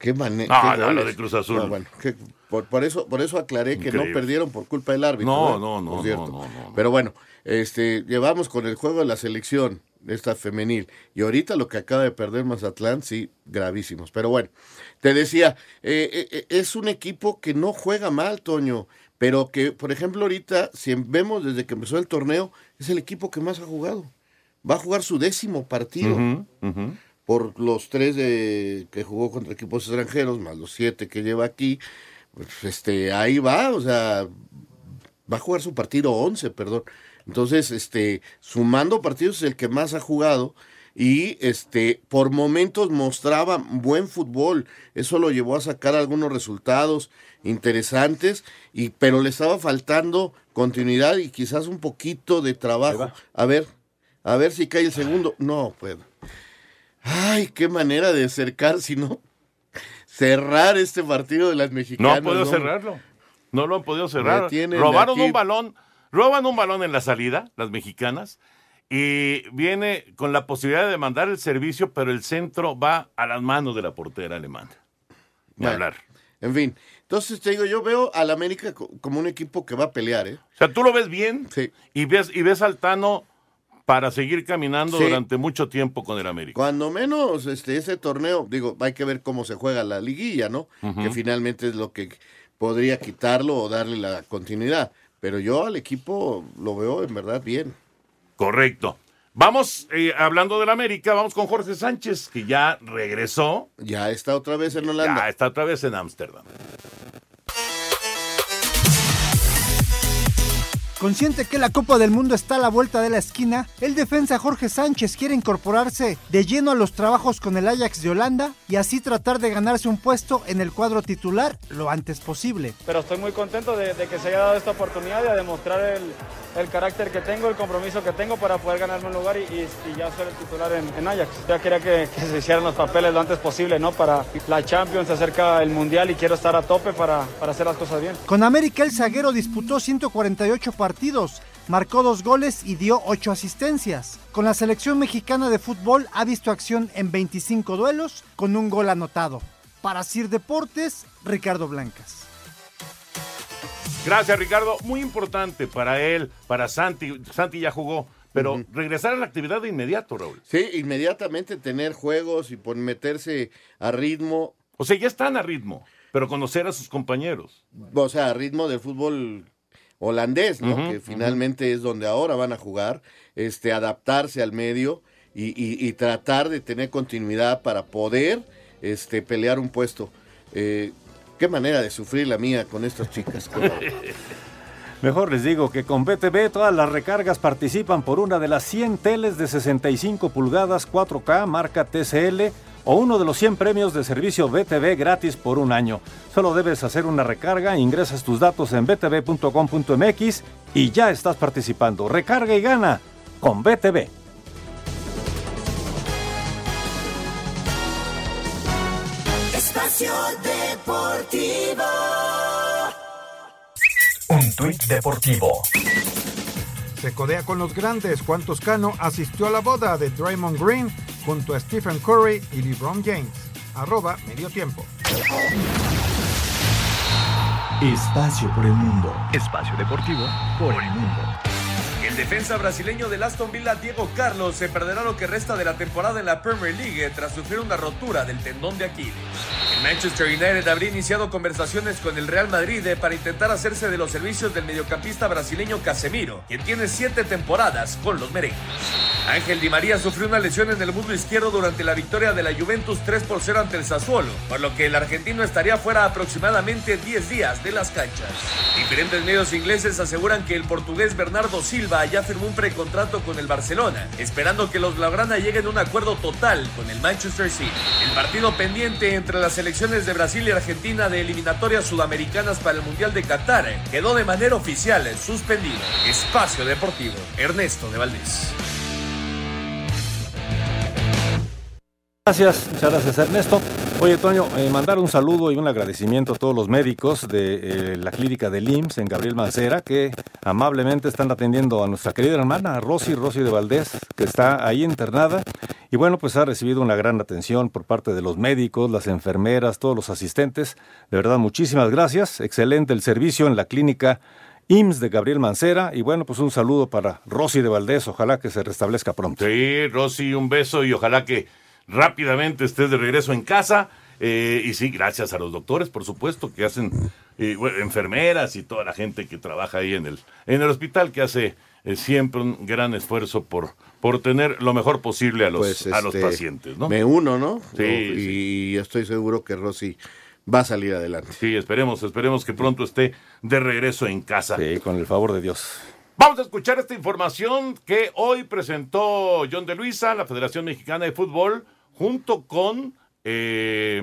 Qué manera. No, no, lo de Cruz Azul. bueno, por, por eso, por eso aclaré que no perdieron por culpa del árbitro. No, no, no, Por cierto. no, no, no. Pero bueno, este, llevamos con el juego de la selección, esta femenil. Y ahorita lo que acaba de perder Mazatlán, sí, gravísimos. Pero bueno, te decía, eh, eh, eh, es un equipo que no juega mal, Toño. Pero que, por ejemplo, ahorita, si vemos desde que empezó el torneo, es el equipo que más ha jugado. Va a jugar su décimo partido ujú. Por los tres de, que jugó contra equipos extranjeros, más los siete que lleva aquí, pues, este, ahí va, o sea, va a jugar su partido 11, perdón. Entonces, este, sumando partidos es el que más ha jugado y este, por momentos mostraba buen fútbol. Eso lo llevó a sacar algunos resultados interesantes, y, pero le estaba faltando continuidad y quizás un poquito de trabajo. A ver, a ver si cae el segundo. No puedo. Ay, qué manera de acercar, si no cerrar este partido de las No mexicanas. han podido cerrarlo. No lo han podido cerrar. Robaron aquí. un balón, roban un balón en la salida, las mexicanas, y viene con la posibilidad de mandar el servicio, pero el centro va a las manos de la portera alemana. Ni Bueno, hablar. En fin, entonces te digo, yo veo al América co- como un equipo que va a pelear, ¿eh? O sea, tú lo ves bien Sí. y ves y ves al Tano para seguir caminando Sí. durante mucho tiempo con el América. Cuando menos este ese torneo, digo, hay que ver cómo se juega la liguilla, ¿no? Que finalmente es lo que podría quitarlo o darle la continuidad. Pero yo al equipo lo veo en verdad bien. Correcto. Vamos, eh, hablando del América, vamos con Jorge Sánchez, que ya regresó. Ya está otra vez en Holanda. Ya está otra vez en Ámsterdam. Consciente que la Copa del Mundo está a la vuelta de la esquina, el defensa Jorge Sánchez quiere incorporarse de lleno a los trabajos con el Ajax de Holanda y así tratar de ganarse un puesto en el cuadro titular lo antes posible. Pero estoy muy contento de, que se haya dado esta oportunidad de demostrar el, el, carácter que tengo, el compromiso que tengo para poder ganarme un lugar y, ya ser el titular en, Ajax. Ya quería que, que, se hicieran los papeles lo antes posible, ¿no? Para la Champions, se acerca el Mundial y quiero estar a tope para, para hacer las cosas bien. Con América el zaguero disputó 148 partidos partidos, marcó dos goles y dio ocho asistencias. Con la selección mexicana de fútbol ha visto acción en 25 duelos con un gol anotado. Para Sir Deportes, Ricardo Blancas. Gracias Ricardo, muy importante para él, para Santi, Santi ya jugó, pero regresar a la actividad de inmediato, Raúl. Sí, inmediatamente tener juegos y por meterse a ritmo. O sea, ya están a ritmo, pero conocer a sus compañeros. O sea, a ritmo del fútbol holandés, ¿no? que finalmente es donde ahora van a jugar, este, adaptarse al medio y, tratar de tener continuidad para poder este, pelear un puesto. Eh, qué manera de sufrir la mía con estas chicas. Mejor les digo que con BTV todas las recargas participan por una de las 100 teles de 65 pulgadas 4K marca TCL o uno de los 100 premios de servicio BTV gratis por un año. Solo debes hacer una recarga, ingresas tus datos en btv.com.mx y ya estás participando. Recarga y gana con BTV. Espacio Deportivo. Un tuit deportivo. Se codea con los grandes. Juan Toscano asistió a la boda de Draymond Green junto a Stephen Curry y LeBron James. Arroba medio tiempo. Espacio por el mundo. Espacio deportivo por el mundo. Defensa brasileño del Aston Villa, Diego Carlos, se perderá lo que resta de la temporada en la Premier League tras sufrir una rotura del tendón de Aquiles. El Manchester United habría iniciado conversaciones con el Real Madrid para intentar hacerse de los servicios del mediocampista brasileño Casemiro, quien tiene siete temporadas con los merengues. Ángel Di María sufrió una lesión en el muslo izquierdo durante la victoria de la Juventus 3 por 0 ante el Sassuolo, por lo que el argentino estaría fuera aproximadamente 10 días de las canchas. Diferentes medios ingleses aseguran que el portugués Bernardo Silva ya firmó un precontrato con el Barcelona, esperando que los Labrana lleguen a un acuerdo total con el Manchester City. El partido pendiente entre las selecciones de Brasil y Argentina de eliminatorias sudamericanas para el Mundial de Qatar quedó de manera oficial suspendido. Espacio Deportivo, Ernesto de Valdés. Gracias, muchas gracias Ernesto. Oye, Toño, eh, mandar un saludo y un agradecimiento a todos los médicos de eh, la clínica del IMSS en Gabriel Mancera que amablemente están atendiendo a nuestra querida hermana Rosy, Rosy de Valdés, que está ahí internada. Y bueno, pues ha recibido una gran atención por parte de los médicos, las enfermeras, todos los asistentes. De verdad, muchísimas gracias. Excelente el servicio en la clínica IMSS de Gabriel Mancera. Y bueno, pues un saludo para Rosy de Valdés. Ojalá que se restablezca pronto. Sí, Rosy, un beso y ojalá que rápidamente estés de regreso en casa. Eh, y sí, gracias a los doctores, por supuesto, que hacen eh, enfermeras y toda la gente que trabaja ahí en el, en el hospital, que hace eh, siempre un gran esfuerzo por, por tener lo mejor posible a los, pues, a los este, pacientes. ¿no? Me uno, ¿no? Sí, y estoy seguro que Rosy va a salir adelante. Sí, esperemos, esperemos que pronto esté de regreso en casa. Sí, con el favor de Dios. Vamos a escuchar esta información que hoy presentó John de Luisa, la Federación Mexicana de Fútbol junto con eh,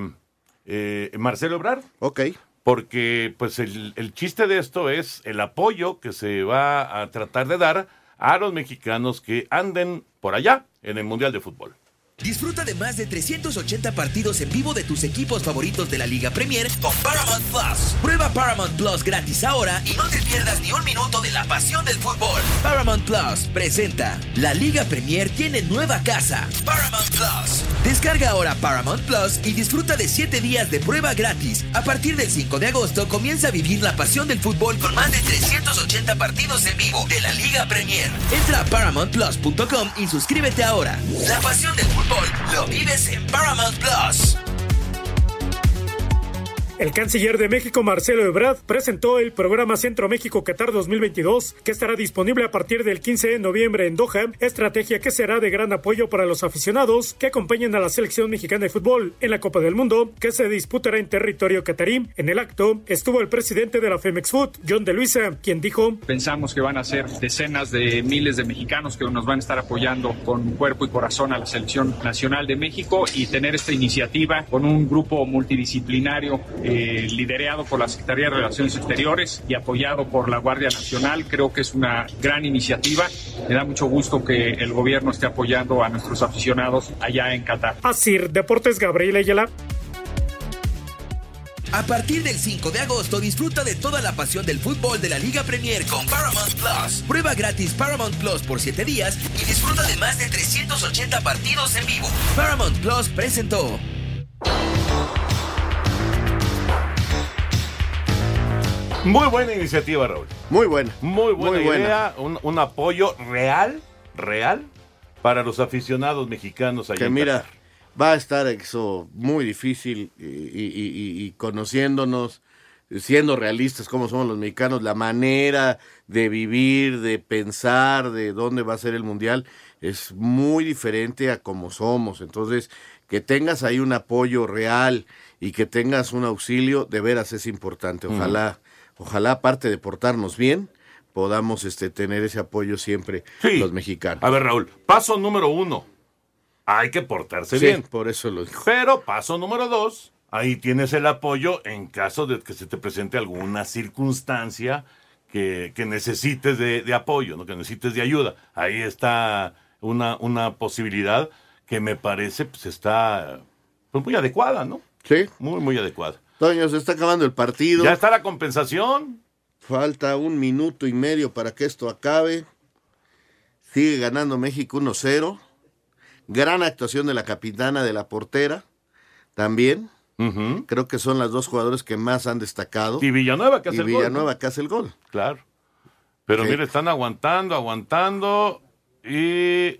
eh, Marcelo Ebrard. Ok. Porque pues el, el chiste de esto es el apoyo que se va a tratar de dar a los mexicanos que anden por allá en el Mundial de Fútbol. Disfruta de más de 380 partidos en vivo de tus equipos favoritos de la Liga Premier con Paramount Plus. Prueba Paramount Plus gratis ahora y no te pierdas ni un minuto de la pasión del fútbol. Paramount Plus presenta La Liga Premier tiene nueva casa. Paramount Plus. Descarga ahora Paramount Plus y disfruta de 7 días de prueba gratis. A partir del 5 de agosto comienza a vivir la pasión del fútbol con más de 380 partidos en vivo de la Liga Premier. Entra a paramountplus.com y suscríbete ahora. La pasión del fútbol lo vives en Paramount Plus. El canciller de México, Marcelo Ebrard, presentó el programa Centro México Qatar 2022, que estará disponible a partir del 15 de noviembre en Doha, estrategia que será de gran apoyo para los aficionados que acompañan a la selección mexicana de fútbol en la Copa del Mundo, que se disputará en territorio catarí. En el acto estuvo el presidente de la Femex Food, John de Luisa, quien dijo: Pensamos que van a ser decenas de miles de mexicanos que nos van a estar apoyando con cuerpo y corazón a la selección nacional de México y tener esta iniciativa con un grupo multidisciplinario eh, liderado por la Secretaría de Relaciones Exteriores y apoyado por la Guardia Nacional. Creo que es una gran iniciativa. Me da mucho gusto que el gobierno esté apoyando a nuestros aficionados allá en Qatar. Así, Deportes Gabriel Ayala. A partir del 5 de agosto disfruta de toda la pasión del fútbol de la Liga Premier con Paramount Plus. Prueba gratis Paramount Plus por 7 días y disfruta de más de 380 partidos en vivo. Paramount Plus presentó. Muy buena iniciativa, Raúl. Muy buena. Muy buena Muy buena. idea. Un, un apoyo real, real, para los aficionados mexicanos allá Que en mira, Qatar. va a estar eso muy difícil y, y- y- y conociéndonos, siendo realistas como somos los mexicanos, la manera de vivir, de pensar, de dónde va a ser el mundial, es muy diferente a como somos. Entonces, que tengas ahí un apoyo real y que tengas un auxilio, de veras es importante. Ojalá, ojalá aparte de portarnos bien, podamos este, tener ese apoyo siempre los mexicanos. A ver, Raúl, paso número uno. Hay que portarse Sí, bien. por eso lo digo. Pero paso número dos, ahí tienes el apoyo en caso de que se te presente alguna circunstancia que, que necesites de, de apoyo, ¿no? que necesites de ayuda. Ahí está una, una posibilidad que me parece pues está pues, muy adecuada, ¿no? Sí. Muy, muy adecuada. Toño, se está acabando el partido. ¿Ya está la compensación? Falta un minuto y medio para que esto acabe. Sigue ganando México 1-0. Gran actuación de la capitana de la portera. También. Creo que son las dos jugadores que más han destacado. Y Villanueva que hace Y el gol, ¿no? Villanueva que hace el gol. Claro. Pero Sí. mira, están aguantando, aguantando. Y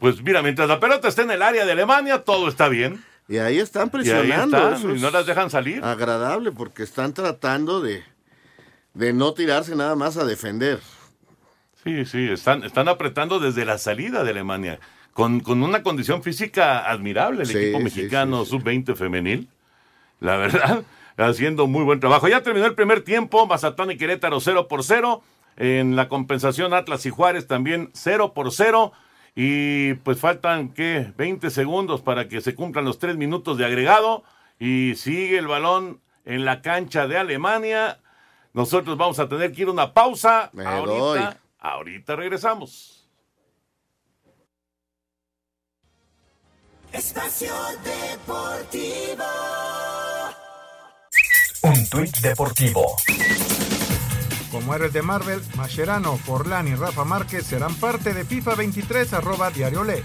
pues mira, mientras la pelota está en el área de Alemania, todo está bien. Y ahí están Y ahí presionando. están, y no las dejan salir. Agradable porque están tratando de, de no tirarse nada más a defender. Sí, sí, están, están apretando desde la salida de Alemania. Con, con una condición física admirable el Sí, equipo sí, mexicano sub-20 femenil. La verdad, haciendo muy buen trabajo. Ya terminó el primer tiempo, Mazatán y Querétaro 0 por 0. En la compensación Atlas y Juárez también 0 por 0. Y pues faltan, ¿qué? 20 segundos para que se cumplan los 3 minutos de agregado. Y sigue el balón en la cancha de Alemania. Nosotros vamos a tener que ir a una pausa. Me ahorita, doy. ahorita regresamos. Espacio Deportivo. Un tuit deportivo. Como eres de Marvel, Mascherano, Forlán y Rafa Márquez serán parte de FIFA 23 arroba diario Le.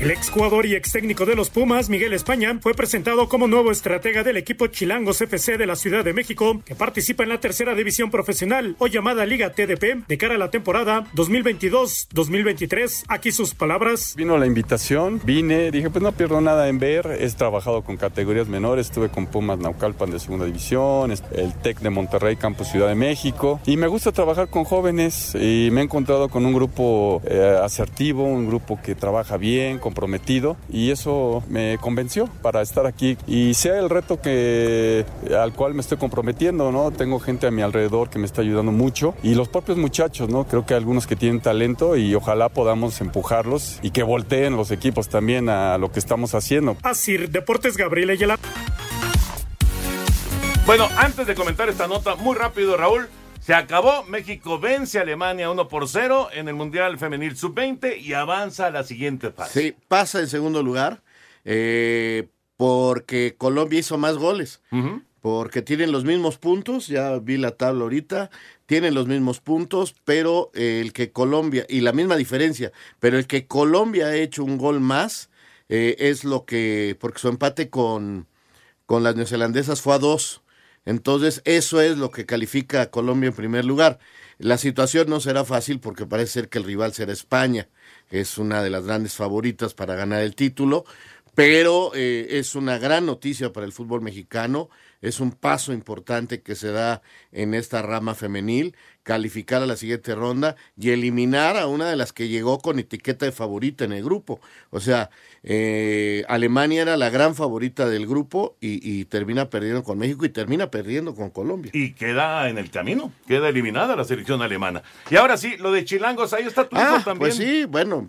El exjugador y ex técnico de los Pumas, Miguel España, fue presentado como nuevo estratega del equipo Chilangos FC de la Ciudad de México, que participa en la tercera división profesional o llamada Liga TDP de cara a la temporada 2022-2023. Aquí sus palabras. Vino la invitación, vine, dije, pues no pierdo nada en ver. He trabajado con categorías menores, estuve con Pumas Naucalpan de segunda división, el TEC de Monterrey, Campus Ciudad de México. Y me gusta trabajar con jóvenes y me he encontrado con un grupo eh, asertivo, un grupo que trabaja bien, comprometido. Y eso me convenció para estar aquí. Y sea el reto que, al cual me estoy comprometiendo, ¿no? Tengo gente a mi alrededor que me está ayudando mucho. Y los propios muchachos, ¿no? Creo que hay algunos que tienen talento y ojalá podamos empujarlos y que volteen los equipos también a lo que estamos haciendo. Así, Deportes Gabriel Ayala. Bueno, antes de comentar esta nota, muy rápido, Raúl. Se acabó, México vence a Alemania 1 por 0 en el Mundial Femenil Sub-20 y avanza a la siguiente fase. Sí, pasa en segundo lugar eh, porque Colombia hizo más goles. Porque tienen los mismos puntos, ya vi la tabla ahorita, tienen los mismos puntos, pero el que Colombia, y la misma diferencia, pero el que Colombia ha hecho un gol más eh, es lo que, porque su empate con, con las neozelandesas fue a dos. Entonces, eso es lo que califica a Colombia en primer lugar. La situación no será fácil porque parece ser que el rival será España, que es una de las grandes favoritas para ganar el título, pero eh, es una gran noticia para el fútbol mexicano, es un paso importante que se da en esta rama femenil, calificar a la siguiente ronda y eliminar a una de las que llegó con etiqueta de favorita en el grupo. O sea, eh, Alemania era la gran favorita del grupo y, y, termina perdiendo con México y termina perdiendo con Colombia. Y queda en el camino, queda eliminada la selección alemana. Y ahora sí, lo de Chilangos, ahí está tu ah, hijo también. Pues sí, bueno,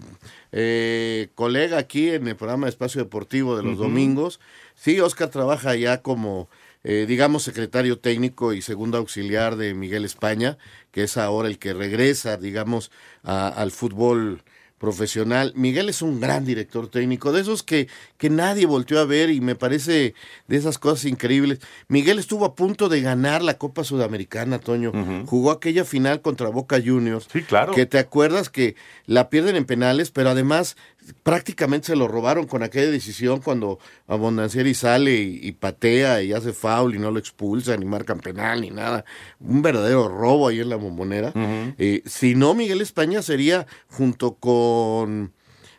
eh, colega aquí en el programa de Espacio Deportivo de los uh -huh. domingos. Sí, Oscar trabaja ya como eh, digamos, secretario técnico y segundo auxiliar de Miguel España, que es ahora el que regresa, digamos, a, al fútbol profesional. Miguel es un gran director técnico, de esos que, que nadie volteó a ver y me parece de esas cosas increíbles. Miguel estuvo a punto de ganar la Copa Sudamericana, Toño. Uh -huh. Jugó aquella final contra Boca Juniors. Sí, claro. Que te acuerdas que la pierden en penales, pero además prácticamente se lo robaron con aquella decisión cuando Abondancieri sale y, y, patea y hace foul y no lo expulsan ni marcan penal ni nada. Un verdadero robo ahí en la bombonera. Uh -huh. eh, si no, Miguel España sería junto con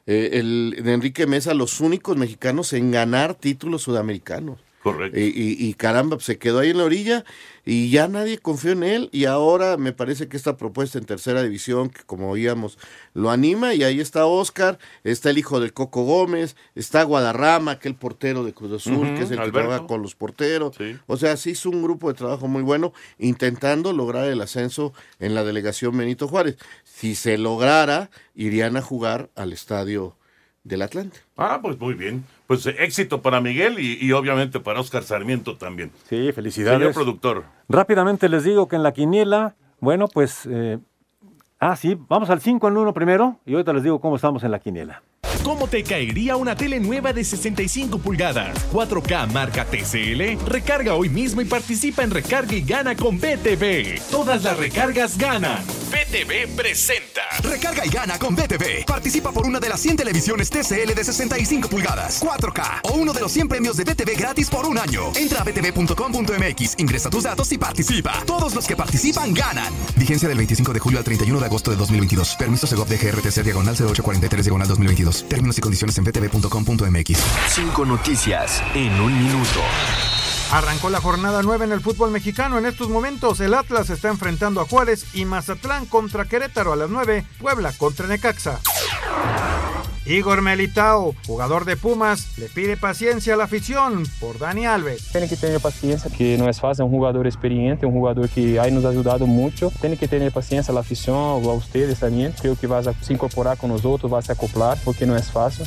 eh, el de Enrique Mesa los únicos mexicanos en ganar títulos sudamericanos. Correcto. Y, y, y, caramba, se quedó ahí en la orilla y ya nadie confió en él. Y ahora me parece que esta propuesta en tercera división, que como oíamos, lo anima. Y ahí está Oscar, está el hijo del Coco Gómez, está Guadarrama, aquel portero de Cruz Azul, uh -huh, que es el Alberto. que trabaja con los porteros. Sí. O sea, sí es un grupo de trabajo muy bueno, intentando lograr el ascenso en la delegación Benito Juárez. Si se lograra, irían a jugar al estadio del Atlante. Ah, pues muy bien. Pues eh, éxito para Miguel y, y, obviamente para Oscar Sarmiento también. Sí, felicidades. Señor productor. Rápidamente les digo que en la quiniela, bueno, pues... Eh, ah, sí, vamos al 5 en 1 primero y ahorita les digo cómo estamos en la quiniela. ¿Cómo te caería una tele nueva de 65 pulgadas? 4K marca TCL. Recarga hoy mismo y participa en Recarga y Gana con BTV. Todas las recargas ganan. BTV presenta. Recarga y gana con BTV. Participa por una de las 100 televisiones TCL de 65 pulgadas, 4K o uno de los 100 premios de BTV gratis por un año. Entra a btv.com.mx, ingresa tus datos y participa. Todos los que participan ganan. Vigencia del 25 de julio al 31 de agosto de 2022. Permiso Segov de GRTC diagonal 0843 diagonal 2022. Términos y condiciones en btv.com.mx. Cinco noticias en un minuto. Arrancó la jornada 9 en el fútbol mexicano. En estos momentos el Atlas está enfrentando a Juárez y Mazatlán contra Querétaro a las 9, Puebla contra Necaxa. Igor Melitao, jugador de Pumas, le pide paciencia a la afición por Dani Alves. Tiene que tener paciencia, que no es fácil, un jugador experiente, un jugador que ha nos ayudado mucho. Tiene que tener paciencia a la afición, a ustedes también. Creo que vas a se incorporar con nosotros, vas a acoplar, porque no es fácil.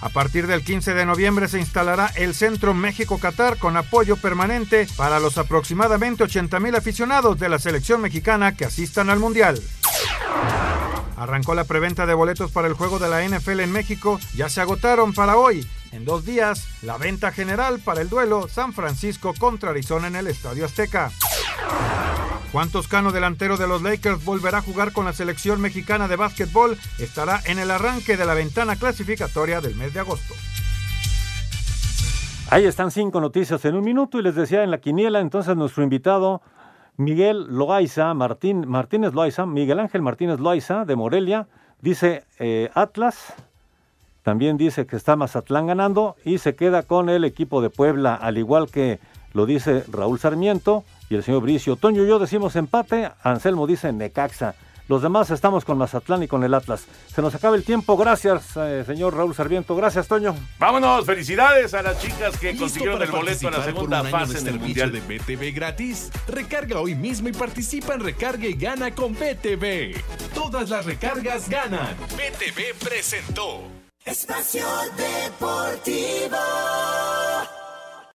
A partir del 15 de noviembre se instalará el Centro México-Catar con apoyo permanente para los aproximadamente 80 mil aficionados de la selección mexicana que asistan al Mundial. Arrancó la preventa de boletos para el juego de la NFL en México, ya se agotaron para hoy. En dos días, la venta general para el duelo San Francisco contra Arizona en el Estadio Azteca. Juan Toscano, delantero de los Lakers, volverá a jugar con la selección mexicana de básquetbol. Estará en el arranque de la ventana clasificatoria del mes de agosto. Ahí están cinco noticias en un minuto y les decía en la quiniela entonces nuestro invitado Miguel Loaiza, Martín, Martínez Loaiza, Miguel Ángel Martínez Loaiza de Morelia, dice eh, Atlas, también dice que está Mazatlán ganando y se queda con el equipo de Puebla, al igual que lo dice Raúl Sarmiento y el señor Bricio. Toño y yo decimos empate, Anselmo dice Necaxa. Los demás estamos con Mazatlán y con el Atlas. Se nos acaba el tiempo. Gracias, eh, señor Raúl Sarmiento. Gracias, Toño. Vámonos. Felicidades a las chicas que consiguieron el boleto en la segunda fase en el Mundial de BTV gratis. Recarga hoy mismo y participa en Recarga y Gana con BTV. Todas las recargas ganan. BTV presentó. Espacio Deportivo.